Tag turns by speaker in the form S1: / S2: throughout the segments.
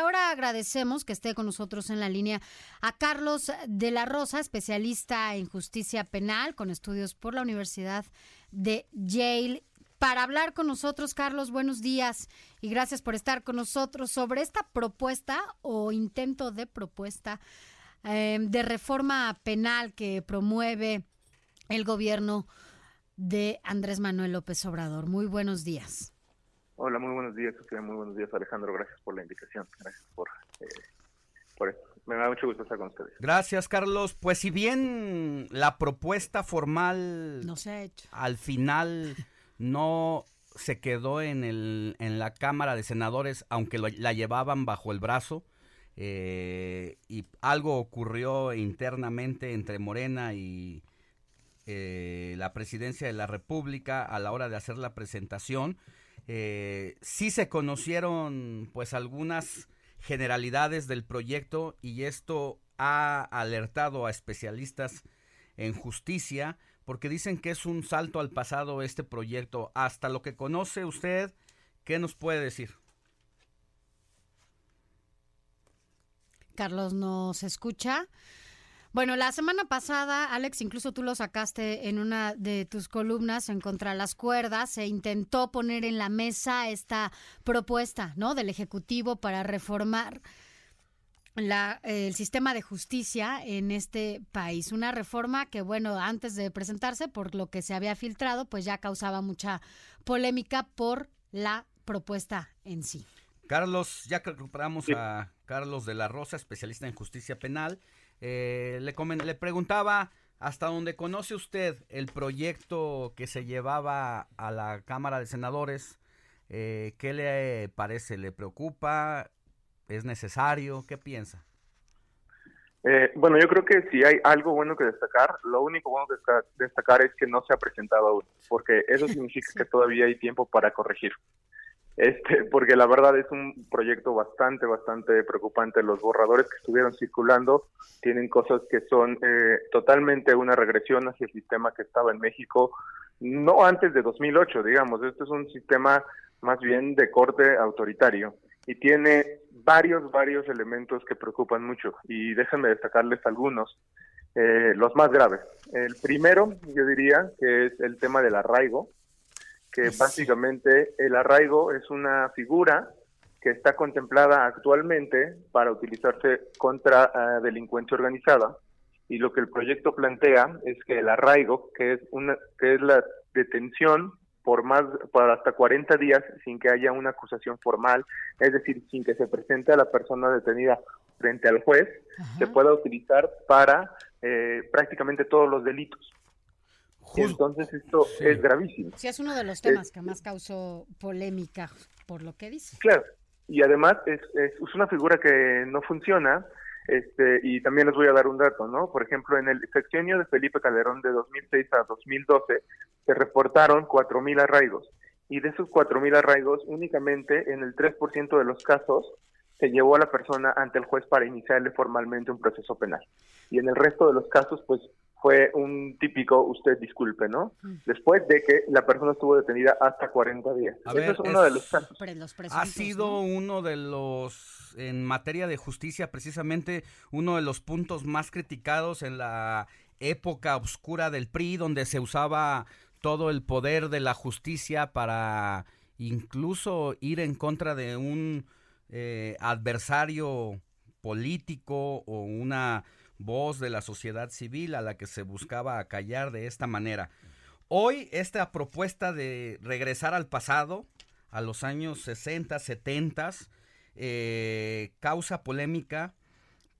S1: Ahora agradecemos que esté con nosotros en la línea a Carlos de la Rosa, especialista en justicia penal con estudios por la Universidad de Yale. Para hablar con nosotros, Carlos, buenos días y gracias por estar con nosotros sobre esta propuesta o intento de propuesta eh, de reforma penal que promueve el gobierno de Andrés Manuel López Obrador. Muy buenos días.
S2: Hola, muy buenos días, Sofía. Muy buenos días, Alejandro. Gracias por la invitación. Gracias por, eh, por esto. Me da mucho gusto estar con ustedes.
S3: Gracias, Carlos. Pues si bien la propuesta formal
S1: No se ha hecho.
S3: al final no se quedó en, el, en la Cámara de Senadores, aunque lo- la llevaban bajo el brazo, eh, y algo ocurrió internamente entre Morena y eh, la presidencia de la República a la hora de hacer la presentación. Eh, sí se conocieron pues algunas generalidades del proyecto y esto ha alertado a especialistas en justicia porque dicen que es un salto al pasado este proyecto. Hasta lo que conoce usted, ¿qué nos puede decir?
S1: Carlos nos escucha. Bueno, la semana pasada, Alex, incluso tú lo sacaste en una de tus columnas en Contra las Cuerdas, se intentó poner en la mesa esta propuesta, ¿no? Del Ejecutivo para reformar la, eh, el sistema de justicia en este país. Una reforma que, bueno, antes de presentarse, por lo que se había filtrado, pues ya causaba mucha polémica por la propuesta en sí.
S3: Carlos, ya que recuperamos a Carlos de la Rosa, especialista en justicia penal. Eh, le, le preguntaba hasta dónde conoce usted el proyecto que se llevaba a la Cámara de Senadores. Eh, ¿Qué le parece? ¿Le preocupa? ¿Es necesario? ¿Qué piensa?
S2: Eh, bueno, yo creo que si hay algo bueno que destacar, lo único bueno que desta- destacar es que no se ha presentado aún, porque eso significa que todavía hay tiempo para corregir. Este, porque la verdad es un proyecto bastante, bastante preocupante. Los borradores que estuvieron circulando tienen cosas que son eh, totalmente una regresión hacia el sistema que estaba en México, no antes de 2008, digamos. Este es un sistema más bien de corte autoritario y tiene varios, varios elementos que preocupan mucho. Y déjenme destacarles algunos, eh, los más graves. El primero, yo diría, que es el tema del arraigo que básicamente el arraigo es una figura que está contemplada actualmente para utilizarse contra eh, delincuencia organizada. Y lo que el proyecto plantea es que el arraigo, que es una que es la detención por más por hasta 40 días sin que haya una acusación formal, es decir, sin que se presente a la persona detenida frente al juez, se pueda utilizar para eh, prácticamente todos los delitos. Entonces esto
S3: Sí.
S2: es gravísimo.
S1: Sí, es uno de los temas que más causó polémica por lo que dice.
S2: Claro, y además es, es, es una figura que no funciona, este, y también les voy a dar un dato, ¿no? Por ejemplo, en el sexenio de Felipe Calderón de 2006 a 2012 se reportaron 4.000 arraigos, y de esos 4.000 arraigos, únicamente en el 3% de los casos se llevó a la persona ante el juez para iniciarle formalmente un proceso penal. Y en el resto de los casos, pues fue un típico, usted disculpe, ¿no? Después de que la persona estuvo detenida hasta 40 días.
S3: A
S2: Eso
S3: ver,
S2: es uno de los casos.
S1: Pre- los
S3: ha sido
S1: ¿no?
S3: uno de los, en materia de justicia, precisamente uno de los puntos más criticados en la época oscura del PRI, donde se usaba todo el poder de la justicia para incluso ir en contra de un eh, adversario político o una voz de la sociedad civil a la que se buscaba acallar de esta manera. Hoy esta propuesta de regresar al pasado, a los años 60, 70, eh, causa polémica,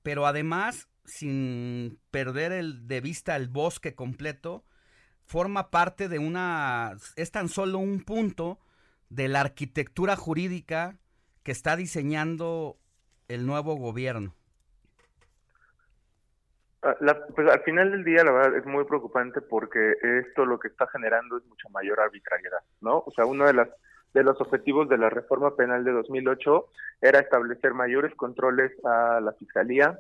S3: pero además, sin perder el, de vista el bosque completo, forma parte de una, es tan solo un punto de la arquitectura jurídica que está diseñando el nuevo gobierno?
S2: Ah, pues al final del día, la verdad, es muy preocupante porque esto lo que está generando es mucha mayor arbitrariedad, ¿no? O sea, uno de las de los objetivos de la reforma penal de 2008 era establecer mayores controles a la fiscalía,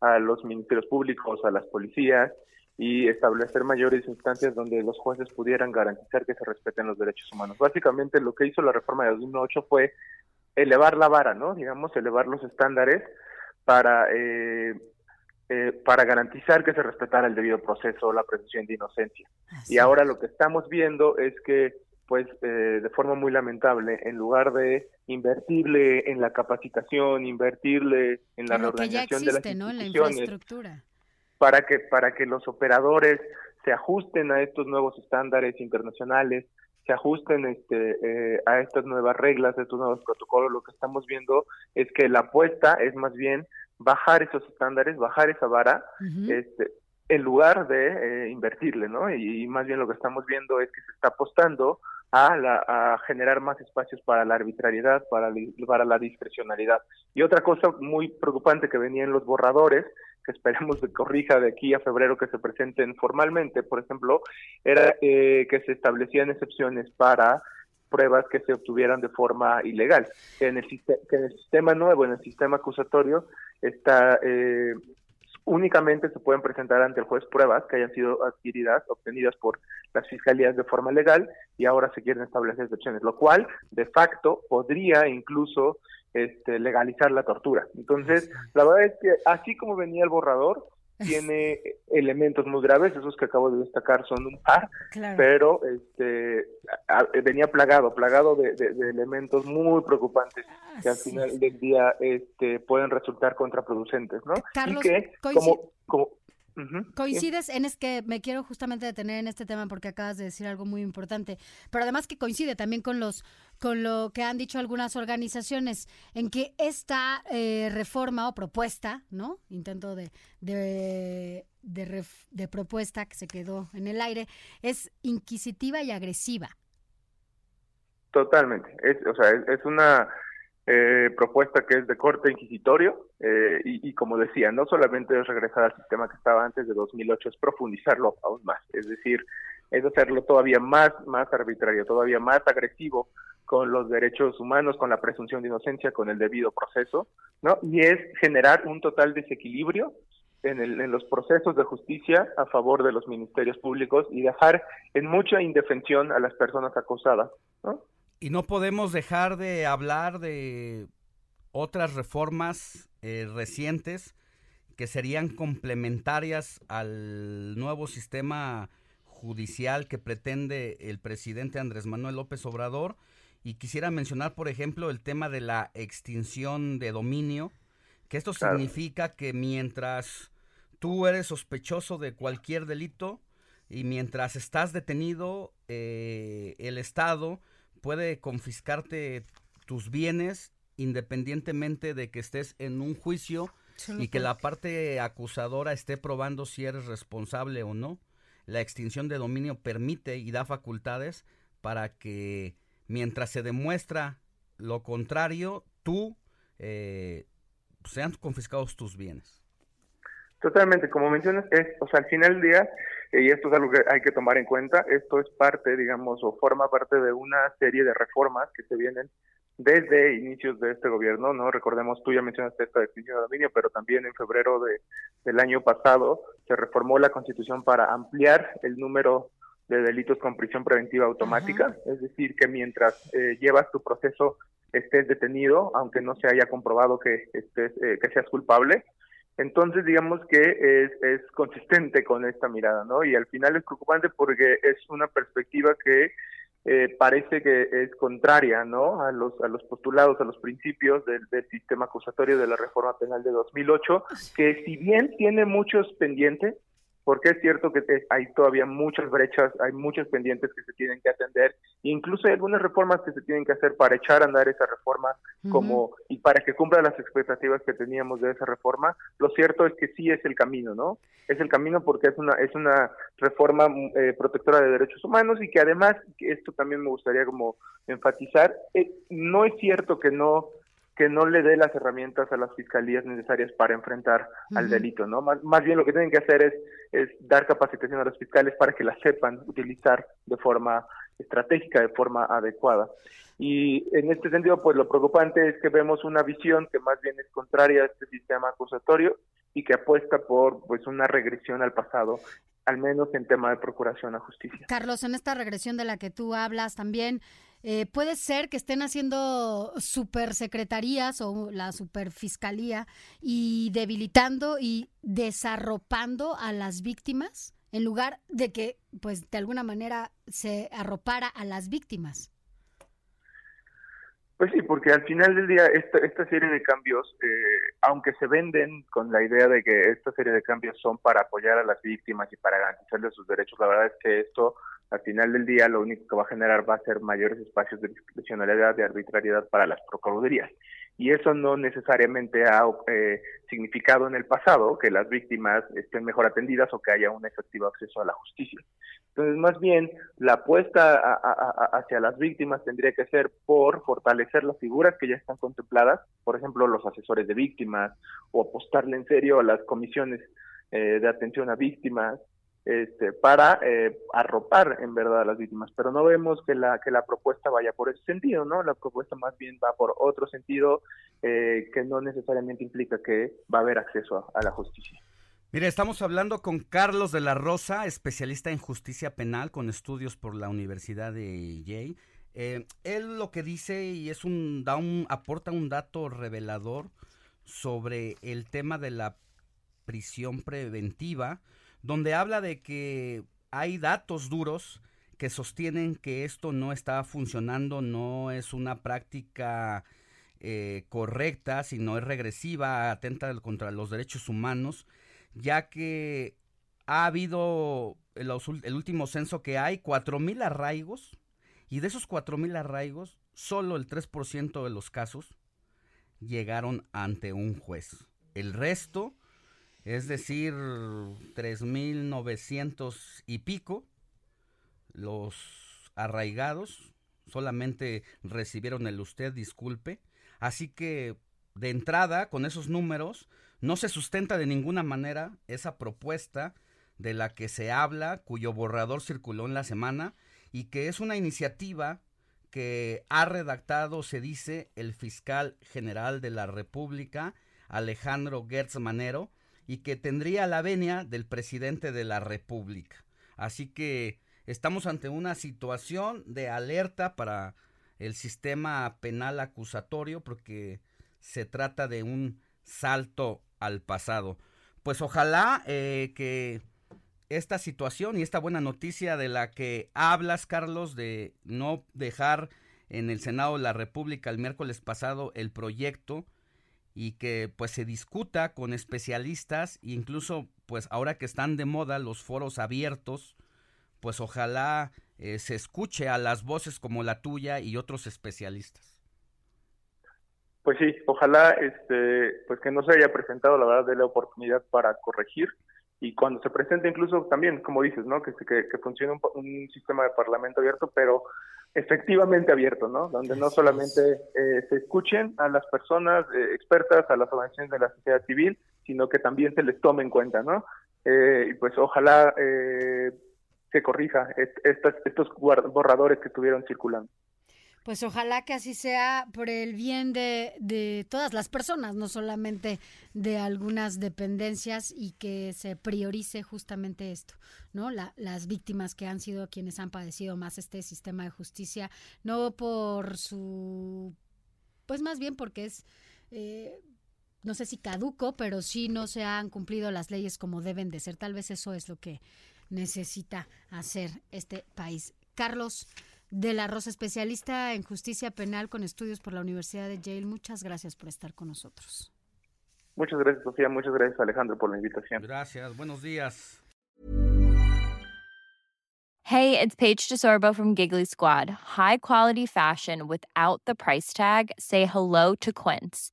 S2: a los ministerios públicos, a las policías y establecer mayores instancias donde los jueces pudieran garantizar que se respeten los derechos humanos. Básicamente lo que hizo la reforma de 2008 fue elevar la vara, ¿no? Digamos, elevar los estándares para eh, eh, para garantizar que se respetara el debido proceso, la presunción de inocencia. y ahora lo que estamos viendo es que, pues, eh, de forma muy lamentable, en lugar de invertirle en la capacitación, invertirle en la reorganización de las instituciones, para que para que los operadores se ajusten a estos nuevos estándares internacionales, se ajusten este, eh, a estas nuevas reglas, a estos nuevos protocolos, lo que estamos viendo es que la apuesta es más bien bajar esos estándares, bajar esa vara, este, en lugar de eh, invertirle, ¿no? Y, más bien lo que estamos viendo es que se está apostando a, la, a generar más espacios para la arbitrariedad, para, para la discrecionalidad. Y otra cosa muy preocupante que venía en los borradores que esperemos que corrija de aquí a febrero que se presenten formalmente, por ejemplo, era eh, que se establecían excepciones para pruebas que se obtuvieran de forma ilegal. Que en el, que en el sistema nuevo, en el sistema acusatorio, está eh, únicamente se pueden presentar ante el juez pruebas que hayan sido adquiridas, obtenidas por las fiscalías de forma legal y ahora se quieren establecer excepciones, lo cual de facto podría incluso este, legalizar la tortura. Entonces, la verdad es que así como venía el borrador, tiene elementos muy graves, esos que acabo de destacar son un par, pero este venía plagado, plagado de, elementos muy preocupantes que al final del día este pueden resultar contraproducentes, ¿no?
S1: y que como, como Coincides en es que me quiero justamente detener en este tema porque acabas de decir algo muy importante, pero además que coincide también con los con lo que han dicho algunas organizaciones en que esta eh, reforma o propuesta, ¿no? Intento de de, de, propuesta que se quedó en el aire es inquisitiva y agresiva.
S2: Totalmente, es, o sea, es una eh, propuesta que es de corte inquisitorio eh, y, como decía, no solamente es regresar al sistema que estaba antes de 2008, es profundizarlo aún más, es decir, es hacerlo todavía más, más arbitrario, todavía más agresivo con los derechos humanos, con la presunción de inocencia, con el debido proceso, ¿no? Y es generar un total desequilibrio en, el, en los procesos de justicia a favor de los ministerios públicos y dejar en mucha indefensión a las personas acosadas, ¿no?
S3: Y no podemos dejar de hablar de otras reformas eh, recientes que serían complementarias al nuevo sistema judicial que pretende el presidente Andrés Manuel López Obrador. Y quisiera mencionar, por ejemplo, el tema de la extinción de dominio, que esto significa que mientras tú eres sospechoso de cualquier delito y mientras estás detenido, eh, el Estado puede confiscarte tus bienes independientemente de que estés en un juicio y que la parte acusadora esté probando si eres responsable o no. La extinción de dominio permite y da facultades para que mientras se demuestra lo contrario, tú eh, sean confiscados tus bienes.
S2: Totalmente, como mencionas, es, o sea, al final del día y esto es algo que hay que tomar en cuenta, esto es parte, digamos, o forma parte de una serie de reformas que se vienen desde inicios de este gobierno, ¿no? Recordemos, tú ya mencionaste esta definición de dominio, pero también en febrero de, del año pasado se reformó la Constitución para ampliar el número de delitos con prisión preventiva automática, es decir, que mientras eh, llevas tu proceso estés detenido, aunque no se haya comprobado que estés, eh, que seas culpable, entonces, digamos que es, es consistente con esta mirada, ¿no? Y al final es preocupante porque es una perspectiva que eh, parece que es contraria, ¿no? A los, a los postulados, a los principios del, del, sistema acusatorio de la reforma penal de 2008, que si bien tiene muchos pendientes, porque es cierto que hay todavía muchas brechas, hay muchos pendientes que se tienen que atender, incluso hay algunas reformas que se tienen que hacer para echar a andar esa reforma como y para que cumpla las expectativas que teníamos de esa reforma. Lo cierto es que sí es el camino, ¿no? Es el camino porque es una es una reforma eh, protectora de derechos humanos y que además esto también me gustaría como enfatizar, eh, no es cierto que no que no le dé las herramientas a las fiscalías necesarias para enfrentar al delito, ¿no? Más, más bien lo que tienen que hacer es, es dar capacitación a los fiscales para que la sepan utilizar de forma estratégica, de forma adecuada. Y en este sentido, pues lo preocupante es que vemos una visión que más bien es contraria a este sistema acusatorio y que apuesta por pues una regresión al pasado al menos en tema de procuración a justicia.
S1: Carlos, en esta regresión de la que tú hablas también, eh, puede ser que estén haciendo supersecretarías o la superfiscalía y debilitando y desarropando a las víctimas en lugar de que, pues, de alguna manera se arropara a las víctimas.
S2: Pues sí, porque al final del día esta, esta serie de cambios, eh, aunque se venden con la idea de que esta serie de cambios son para apoyar a las víctimas y para garantizarles sus derechos, la verdad es que esto al final del día lo único que va a generar va a ser mayores espacios de discrecionalidad, de arbitrariedad para las procuradurías. Y eso no necesariamente ha eh, significado en el pasado que las víctimas estén mejor atendidas o que haya un efectivo acceso a la justicia. Entonces, más bien, la apuesta hacia las víctimas tendría que ser por fortalecer las figuras que ya están contempladas, por ejemplo, los asesores de víctimas, o apostarle en serio a las comisiones eh, de atención a víctimas, este, para eh, arropar en verdad a las víctimas, pero no vemos que la que la propuesta vaya por ese sentido, ¿no? La propuesta más bien va por otro sentido eh, que no necesariamente implica que va a haber acceso a, la justicia.
S3: Mire, estamos hablando con Carlos de la Rosa, especialista en justicia penal con estudios por la Universidad de Yale. Eh, él lo que dice y es un, da un aporta un dato revelador sobre el tema de la prisión preventiva donde habla de que hay datos duros que sostienen que esto no está funcionando, no es una práctica eh, correcta, sino es regresiva, atenta contra los derechos humanos, ya que ha habido el, el último censo que hay mil arraigos y de esos mil arraigos, solo el 3% de los casos llegaron ante un juez. El resto es decir, 3.900 y pico, los arraigados solamente recibieron el usted, disculpe. Así que, de entrada, con esos números, no se sustenta de ninguna manera esa propuesta de la que se habla, cuyo borrador circuló en la semana, y que es una iniciativa que ha redactado, se dice, el fiscal general de la República, Alejandro Gertz Manero, y que tendría la venia del presidente de la República. Así que estamos ante una situación de alerta para el sistema penal acusatorio porque se trata de un salto al pasado. Pues ojalá eh, que esta situación y esta buena noticia de la que hablas, Carlos, de no dejar en el Senado de la República el miércoles pasado el proyecto y que pues se discuta con especialistas e incluso pues ahora que están de moda los foros abiertos, pues ojalá eh, se escuche a las voces como la tuya y otros especialistas.
S2: Pues sí, ojalá este pues que no se haya presentado la verdad de la oportunidad para corregir y cuando se presente incluso también, como dices, ¿no? Que, que, funcione un, un, sistema de parlamento abierto, pero efectivamente abierto, ¿no? Donde no solamente eh, se escuchen a las personas eh, expertas, a las organizaciones de la sociedad civil, sino que también se les tome en cuenta, ¿no? Eh, y pues ojalá se corrija estos borradores que estuvieron circulando.
S1: Pues ojalá que así sea por el bien de, de, todas las personas, no solamente de algunas dependencias y que se priorice justamente esto, ¿no? La, las víctimas que han sido quienes han padecido más este sistema de justicia, no por su, pues más bien porque es, eh, no sé si caduco, pero sí no se han cumplido las leyes como deben de ser. Tal vez eso es lo que necesita hacer este país. Carlos de la Rosa, especialista en justicia penal con estudios por la Universidad de Yale. Muchas gracias por estar con nosotros.
S2: Muchas gracias, Sofía. Muchas gracias, Alejandro, por la invitación.
S3: Gracias. Buenos días.
S4: Hey, it's Paige DeSorbo from Giggly Squad. High quality fashion without the price tag. Say hello to Quince.